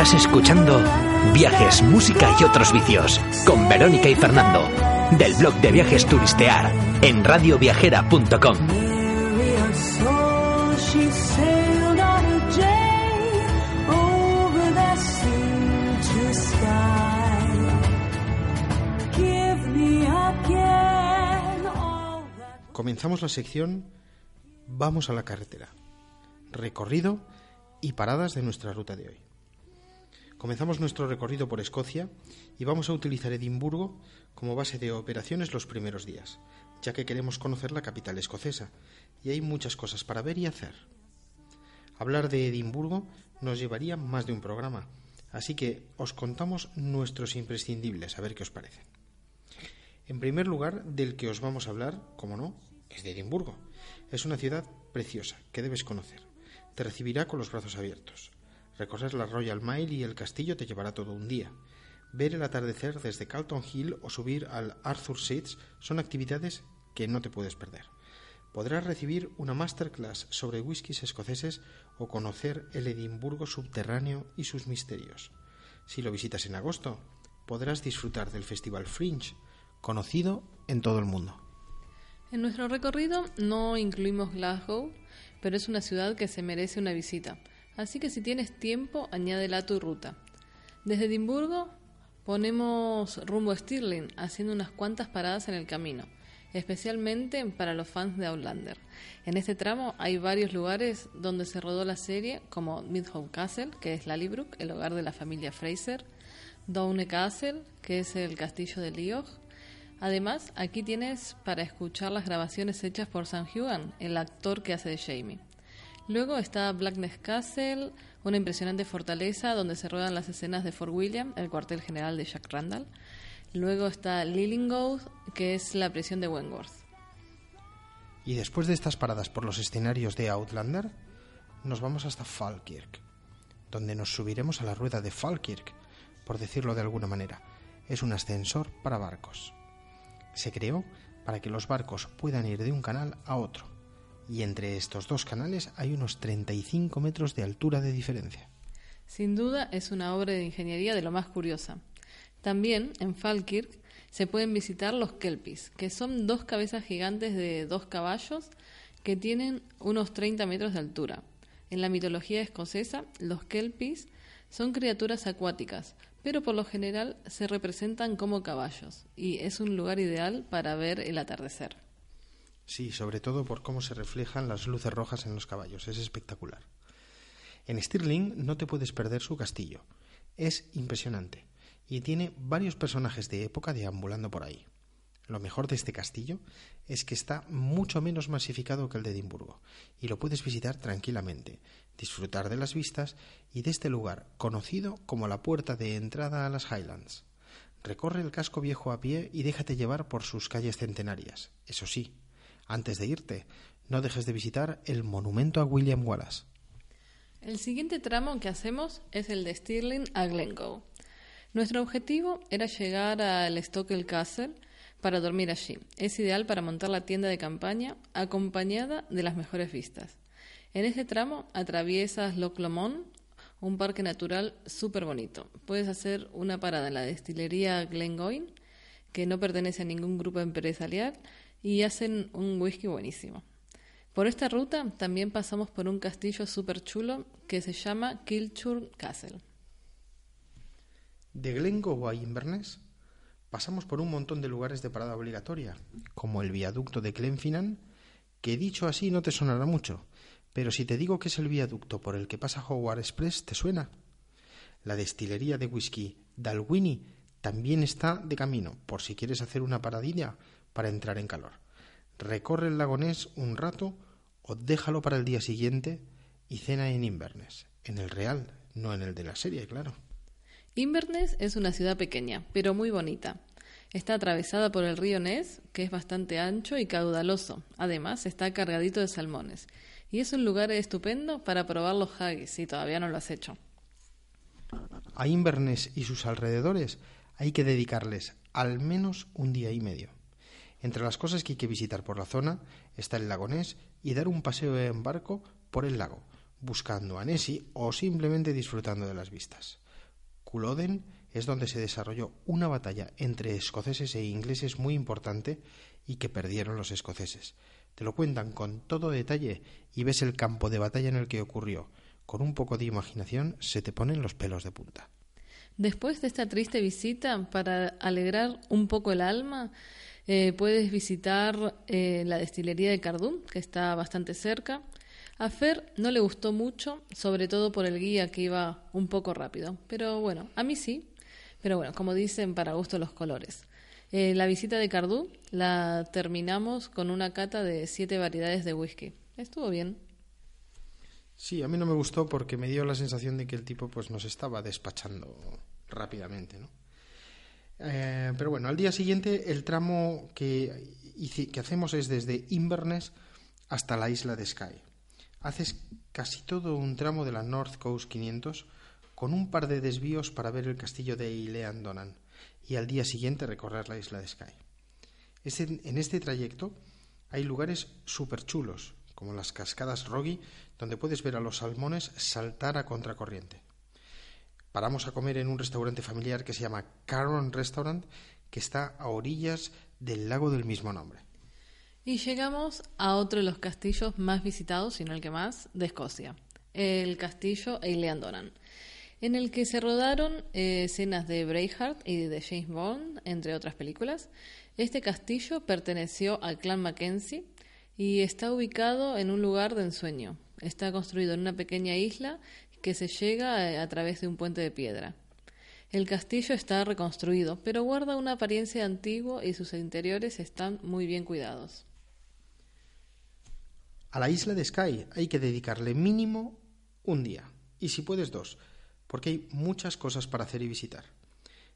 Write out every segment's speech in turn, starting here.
Estás escuchando Viajes, Música y otros vicios con Verónica y Fernando del blog de viajes turistear en radioviajera.com. Comenzamos la sección Vamos a la carretera. Recorrido y paradas de nuestra ruta de hoy. Comenzamos nuestro recorrido por Escocia y vamos a utilizar Edimburgo como base de operaciones los primeros días, ya que queremos conocer la capital escocesa y hay muchas cosas para ver y hacer. Hablar de Edimburgo nos llevaría más de un programa, así que os contamos nuestros imprescindibles, a ver qué os parecen. En primer lugar, del que os vamos a hablar, como no, es de Edimburgo. Es una ciudad preciosa que debes conocer. Te recibirá con los brazos abiertos. Recorrer la Royal Mile y el castillo te llevará todo un día. Ver el atardecer desde Calton Hill o subir al Arthur Seats son actividades que no te puedes perder. Podrás recibir una masterclass sobre whiskies escoceses o conocer el Edimburgo subterráneo y sus misterios. Si lo visitas en agosto, podrás disfrutar del Festival Fringe, conocido en todo el mundo. En nuestro recorrido no incluimos Glasgow, pero es una ciudad que se merece una visita. Así que si tienes tiempo, añádela a tu ruta. Desde Edimburgo ponemos rumbo a Stirling, haciendo unas cuantas paradas en el camino, especialmente para los fans de Outlander. En este tramo hay varios lugares donde se rodó la serie, como Midhope Castle, que es Lallybrook, el hogar de la familia Fraser, Doune Castle, que es el castillo de Liog. Además, aquí tienes para escuchar las grabaciones hechas por Sam Hugan, el actor que hace de Jamie. Luego está Blackness Castle, una impresionante fortaleza donde se ruedan las escenas de Fort William, el cuartel general de Jack Randall. Luego está Lillinghouse, que es la prisión de Wentworth. Y después de estas paradas por los escenarios de Outlander, nos vamos hasta Falkirk, donde nos subiremos a la rueda de Falkirk, por decirlo de alguna manera. Es un ascensor para barcos. Se creó para que los barcos puedan ir de un canal a otro y entre estos dos canales hay unos 35 metros de altura de diferencia. Sin duda es una obra de ingeniería de lo más curiosa. También en Falkirk se pueden visitar los kelpies, que son dos cabezas gigantes de dos caballos que tienen unos 30 metros de altura. En la mitología escocesa, los kelpies son criaturas acuáticas, pero por lo general se representan como caballos, y es un lugar ideal para ver el atardecer. Sí, sobre todo por cómo se reflejan las luces rojas en los caballos. Es espectacular. En Stirling no te puedes perder su castillo. Es impresionante y tiene varios personajes de época deambulando por ahí. Lo mejor de este castillo es que está mucho menos masificado que el de Edimburgo y lo puedes visitar tranquilamente, disfrutar de las vistas y de este lugar conocido como la puerta de entrada a las Highlands. Recorre el casco viejo a pie y déjate llevar por sus calles centenarias. Eso sí, antes de irte, no dejes de visitar el monumento a William Wallace. El siguiente tramo que hacemos es el de Stirling a Glencoe. Nuestro objetivo era llegar al Stockel Castle para dormir allí. Es ideal para montar la tienda de campaña acompañada de las mejores vistas. En este tramo atraviesas Loch Lomond, un parque natural súper bonito. Puedes hacer una parada en la destilería Glengoyne, que no pertenece a ningún grupo empresarial, y hacen un whisky buenísimo. Por esta ruta también pasamos por un castillo súper chulo que se llama Kilchurn Castle. De Glencoe a Inverness pasamos por un montón de lugares de parada obligatoria, como el viaducto de Glenfinnan, que dicho así no te sonará mucho, pero si te digo que es el viaducto por el que pasa Howard Express, ¿te suena? La destilería de whisky Dalwhinnie también está de camino, por si quieres hacer una paradilla para entrar en calor. Recorre el lagonés un rato o déjalo para el día siguiente y cena en Inverness, en el real, no en el de la serie, claro. Inverness es una ciudad pequeña, pero muy bonita. Está atravesada por el río Ness, que es bastante ancho y caudaloso. Además, está cargadito de salmones. Y es un lugar estupendo para probar los haggis, si todavía no lo has hecho. A Inverness y sus alrededores hay que dedicarles al menos un día y medio. Entre las cosas que hay que visitar por la zona está el lago Ness y dar un paseo en barco por el lago, buscando a Nessie o simplemente disfrutando de las vistas. Culloden es donde se desarrolló una batalla entre escoceses e ingleses muy importante y que perdieron los escoceses. Te lo cuentan con todo detalle y ves el campo de batalla en el que ocurrió. Con un poco de imaginación se te ponen los pelos de punta. Después de esta triste visita, para alegrar un poco el alma, eh, puedes visitar eh, la destilería de Cardún, que está bastante cerca. A Fer no le gustó mucho, sobre todo por el guía que iba un poco rápido. Pero bueno, a mí sí. Pero bueno, como dicen, para gusto los colores. Eh, la visita de Cardú la terminamos con una cata de siete variedades de whisky. Estuvo bien. Sí, a mí no me gustó porque me dio la sensación de que el tipo pues nos estaba despachando rápidamente, ¿no? Eh, pero bueno, al día siguiente el tramo que, hacemos es desde Inverness hasta la isla de Skye. Haces casi todo un tramo de la North Coast 500 con un par de desvíos para ver el castillo de Eilean Donan y al día siguiente recorrer la isla de Skye. en este trayecto hay lugares súper chulos, como las cascadas Roggy, donde puedes ver a los salmones saltar a contracorriente. Paramos a comer en un restaurante familiar que se llama Caron Restaurant, que está a orillas del lago del mismo nombre. Y llegamos a otro de los castillos más visitados, si no el que más, de Escocia, el castillo Eilean Donan, en el que se rodaron eh, escenas de Braveheart y de James Bond, entre otras películas. Este castillo perteneció al clan Mackenzie y está ubicado en un lugar de ensueño. Está construido en una pequeña isla que se llega eh, a través de un puente de piedra. El castillo está reconstruido, pero guarda una apariencia antigua y sus interiores están muy bien cuidados. A la isla de Skye hay que dedicarle mínimo un día, y si puedes dos, porque hay muchas cosas para hacer y visitar,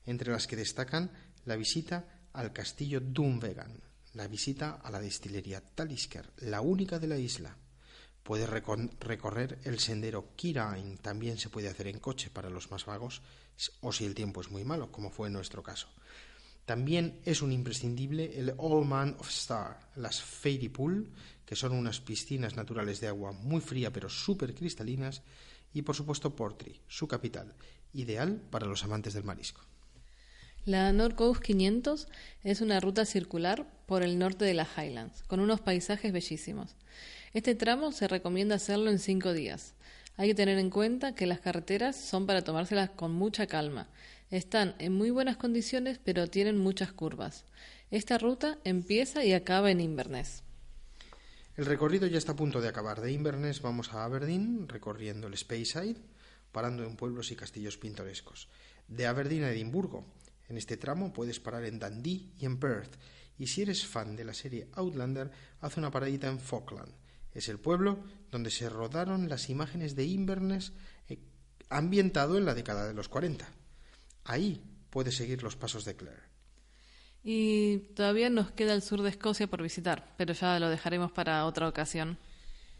entre las que destacan la visita al castillo Dunvegan, la visita a la destilería Talisker, la única de la isla. Puedes recorrer el sendero Kirain, también se puede hacer en coche para los más vagos, o si el tiempo es muy malo, como fue en nuestro caso. También es un imprescindible el All Man of Star, las Fairy Pool, que son unas piscinas naturales de agua muy fría pero súper cristalinas, y por supuesto Portree, su capital, ideal para los amantes del marisco. La North Coast 500 es una ruta circular por el norte de las Highlands, con unos paisajes bellísimos. Este tramo se recomienda hacerlo en cinco días. Hay que tener en cuenta que las carreteras son para tomárselas con mucha calma. Están en muy buenas condiciones, pero tienen muchas curvas. Esta ruta empieza y acaba en Inverness. El recorrido ya está a punto de acabar. De Inverness vamos a Aberdeen, recorriendo el Speyside, parando en pueblos y castillos pintorescos. De Aberdeen a Edimburgo. En este tramo puedes parar en Dundee y en Perth. Y si eres fan de la serie Outlander, haz una paradita en Falkland. Es el pueblo donde se rodaron las imágenes de Inverness eh, ambientado en la década de los 40. Ahí puedes seguir los pasos de Claire. Y todavía nos queda el sur de Escocia por visitar, pero ya lo dejaremos para otra ocasión.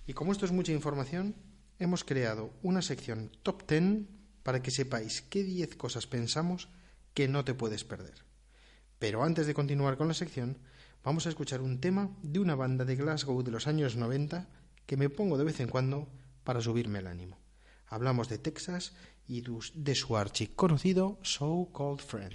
Y como esto es mucha información, hemos creado una sección top 10 para que sepáis qué 10 cosas pensamos que no te puedes perder. Pero antes de continuar con la sección, vamos a escuchar un tema de una banda de Glasgow de los años 90 que me pongo de vez en cuando para subirme el ánimo. Hablamos de Texas y de su archiconocido So Called Friend.